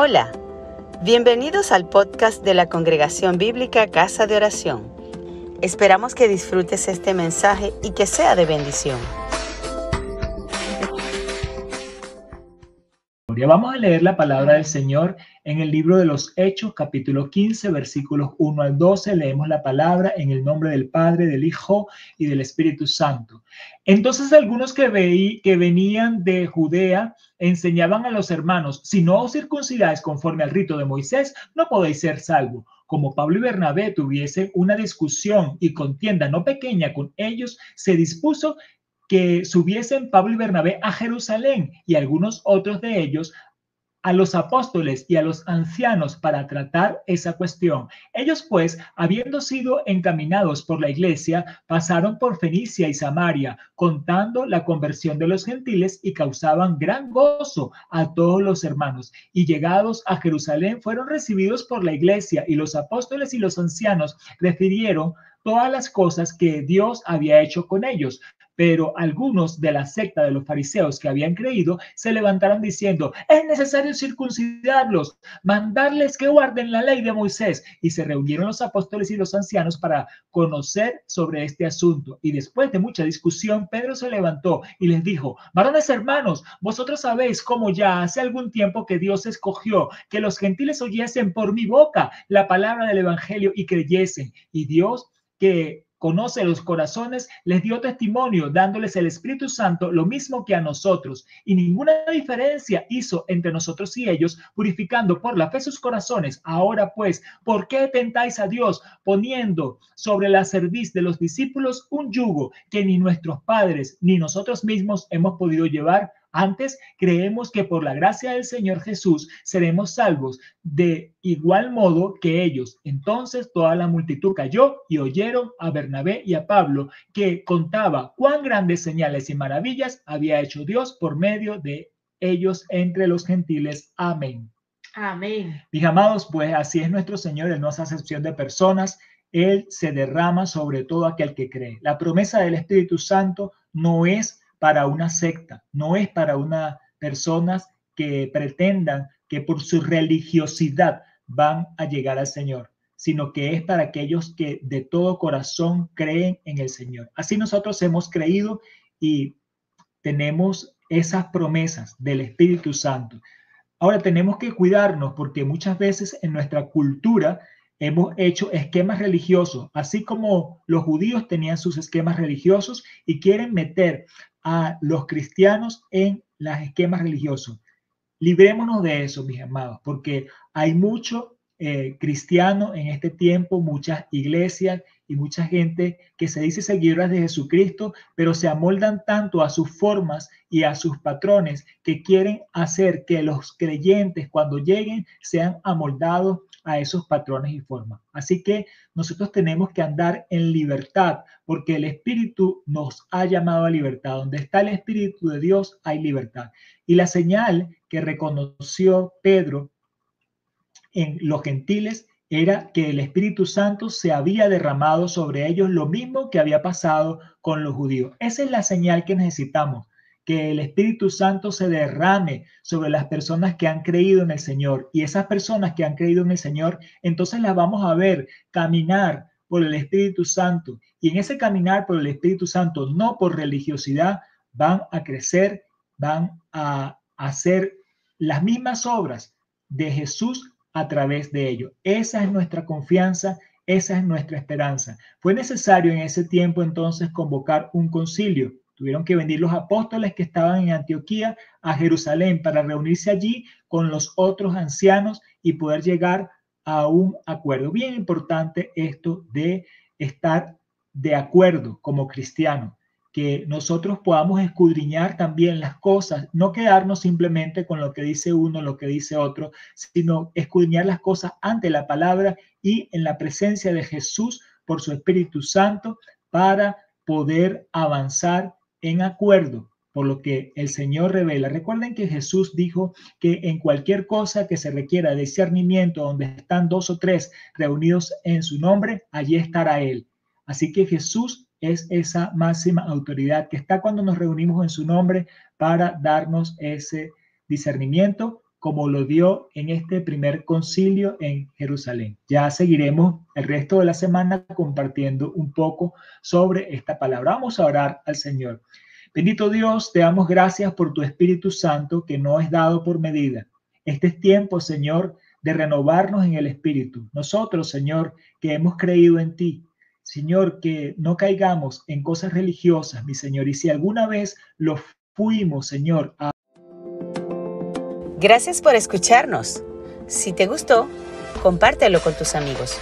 Hola, bienvenidos al podcast de la Congregación Bíblica Casa de Oración. Esperamos que disfrutes este mensaje y que sea de bendición. Vamos a leer la palabra del Señor en el libro de los Hechos, capítulo 15, versículos 1 al 12. Leemos la palabra en el nombre del Padre, del Hijo y del Espíritu Santo. Entonces algunos que, veí, que venían de Judea enseñaban a los hermanos, si no os circuncidáis conforme al rito de Moisés, no podéis ser salvos como Pablo y Bernabé tuviesen una discusión y contienda no pequeña con ellos, se dispuso que subiesen Pablo y Bernabé a Jerusalén y algunos otros de ellos a los apóstoles y a los ancianos para tratar esa cuestión. Ellos pues, habiendo sido encaminados por la iglesia, pasaron por Fenicia y Samaria, contando la conversión de los gentiles y causaban gran gozo a todos los hermanos. Y llegados a Jerusalén fueron recibidos por la iglesia y los apóstoles y los ancianos refirieron todas las cosas que Dios había hecho con ellos pero algunos de la secta de los fariseos que habían creído se levantaron diciendo, es necesario circuncidarlos, mandarles que guarden la ley de Moisés. Y se reunieron los apóstoles y los ancianos para conocer sobre este asunto. Y después de mucha discusión, Pedro se levantó y les dijo, varones hermanos, vosotros sabéis cómo ya hace algún tiempo que Dios escogió que los gentiles oyesen por mi boca la palabra del Evangelio y creyesen. Y Dios que conoce los corazones, les dio testimonio dándoles el Espíritu Santo lo mismo que a nosotros, y ninguna diferencia hizo entre nosotros y ellos, purificando por la fe sus corazones. Ahora pues, ¿por qué tentáis a Dios poniendo sobre la cerviz de los discípulos un yugo que ni nuestros padres ni nosotros mismos hemos podido llevar? Antes creemos que por la gracia del Señor Jesús seremos salvos de igual modo que ellos. Entonces toda la multitud cayó y oyeron a Bernabé y a Pablo que contaba cuán grandes señales y maravillas había hecho Dios por medio de ellos entre los gentiles. Amén. Amén. Mis amados, pues así es nuestro Señor, Él no hace acepción de personas, Él se derrama sobre todo aquel que cree. La promesa del Espíritu Santo no es para una secta, no es para unas personas que pretendan que por su religiosidad van a llegar al Señor, sino que es para aquellos que de todo corazón creen en el Señor. Así nosotros hemos creído y tenemos esas promesas del Espíritu Santo. Ahora tenemos que cuidarnos porque muchas veces en nuestra cultura hemos hecho esquemas religiosos, así como los judíos tenían sus esquemas religiosos y quieren meter a los cristianos en los esquemas religiosos. Librémonos de eso, mis amados, porque hay mucho eh, cristiano en este tiempo, muchas iglesias y mucha gente que se dice seguidoras de Jesucristo, pero se amoldan tanto a sus formas y a sus patrones que quieren hacer que los creyentes cuando lleguen sean amoldados a esos patrones y formas. Así que nosotros tenemos que andar en libertad porque el Espíritu nos ha llamado a libertad. Donde está el Espíritu de Dios hay libertad. Y la señal que reconoció Pedro en los gentiles era que el Espíritu Santo se había derramado sobre ellos lo mismo que había pasado con los judíos. Esa es la señal que necesitamos, que el Espíritu Santo se derrame sobre las personas que han creído en el Señor. Y esas personas que han creído en el Señor, entonces las vamos a ver caminar por el Espíritu Santo. Y en ese caminar por el Espíritu Santo, no por religiosidad, van a crecer, van a hacer las mismas obras de Jesús a través de ello. Esa es nuestra confianza, esa es nuestra esperanza. Fue necesario en ese tiempo entonces convocar un concilio. Tuvieron que venir los apóstoles que estaban en Antioquía a Jerusalén para reunirse allí con los otros ancianos y poder llegar a un acuerdo. Bien importante esto de estar de acuerdo como cristiano que nosotros podamos escudriñar también las cosas, no quedarnos simplemente con lo que dice uno, lo que dice otro, sino escudriñar las cosas ante la palabra y en la presencia de Jesús por su Espíritu Santo para poder avanzar en acuerdo por lo que el Señor revela. Recuerden que Jesús dijo que en cualquier cosa que se requiera discernimiento, donde están dos o tres reunidos en su nombre, allí estará Él. Así que Jesús es esa máxima autoridad que está cuando nos reunimos en su nombre para darnos ese discernimiento como lo dio en este primer concilio en Jerusalén. Ya seguiremos el resto de la semana compartiendo un poco sobre esta palabra. Vamos a orar al Señor. Bendito Dios, te damos gracias por tu Espíritu Santo que no es dado por medida. Este es tiempo, Señor, de renovarnos en el Espíritu. Nosotros, Señor, que hemos creído en ti, Señor, que no caigamos en cosas religiosas, mi Señor, y si alguna vez lo fuimos, Señor, a Gracias por escucharnos. Si te gustó, compártelo con tus amigos.